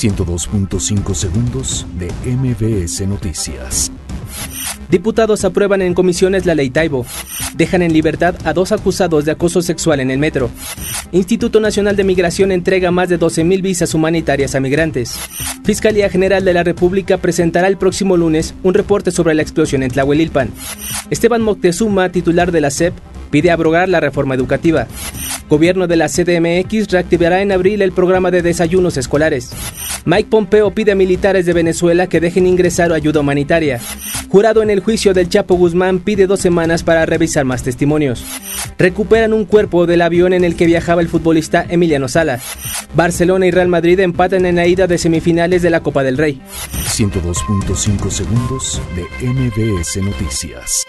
102.5 segundos de MBS Noticias. Diputados aprueban en comisiones la ley Taibo. Dejan en libertad a dos acusados de acoso sexual en el metro. Instituto Nacional de Migración entrega más de 12.000 visas humanitarias a migrantes. Fiscalía General de la República presentará el próximo lunes un reporte sobre la explosión en Tlahuelilpan. Esteban Moctezuma, titular de la SEP, pide abrogar la reforma educativa. Gobierno de la CDMX reactivará en abril el programa de desayunos escolares. Mike Pompeo pide a militares de Venezuela que dejen ingresar ayuda humanitaria. Jurado en el juicio del Chapo Guzmán pide dos semanas para revisar más testimonios. Recuperan un cuerpo del avión en el que viajaba el futbolista Emiliano Sala. Barcelona y Real Madrid empatan en la ida de semifinales de la Copa del Rey. 102.5 segundos de MBS Noticias.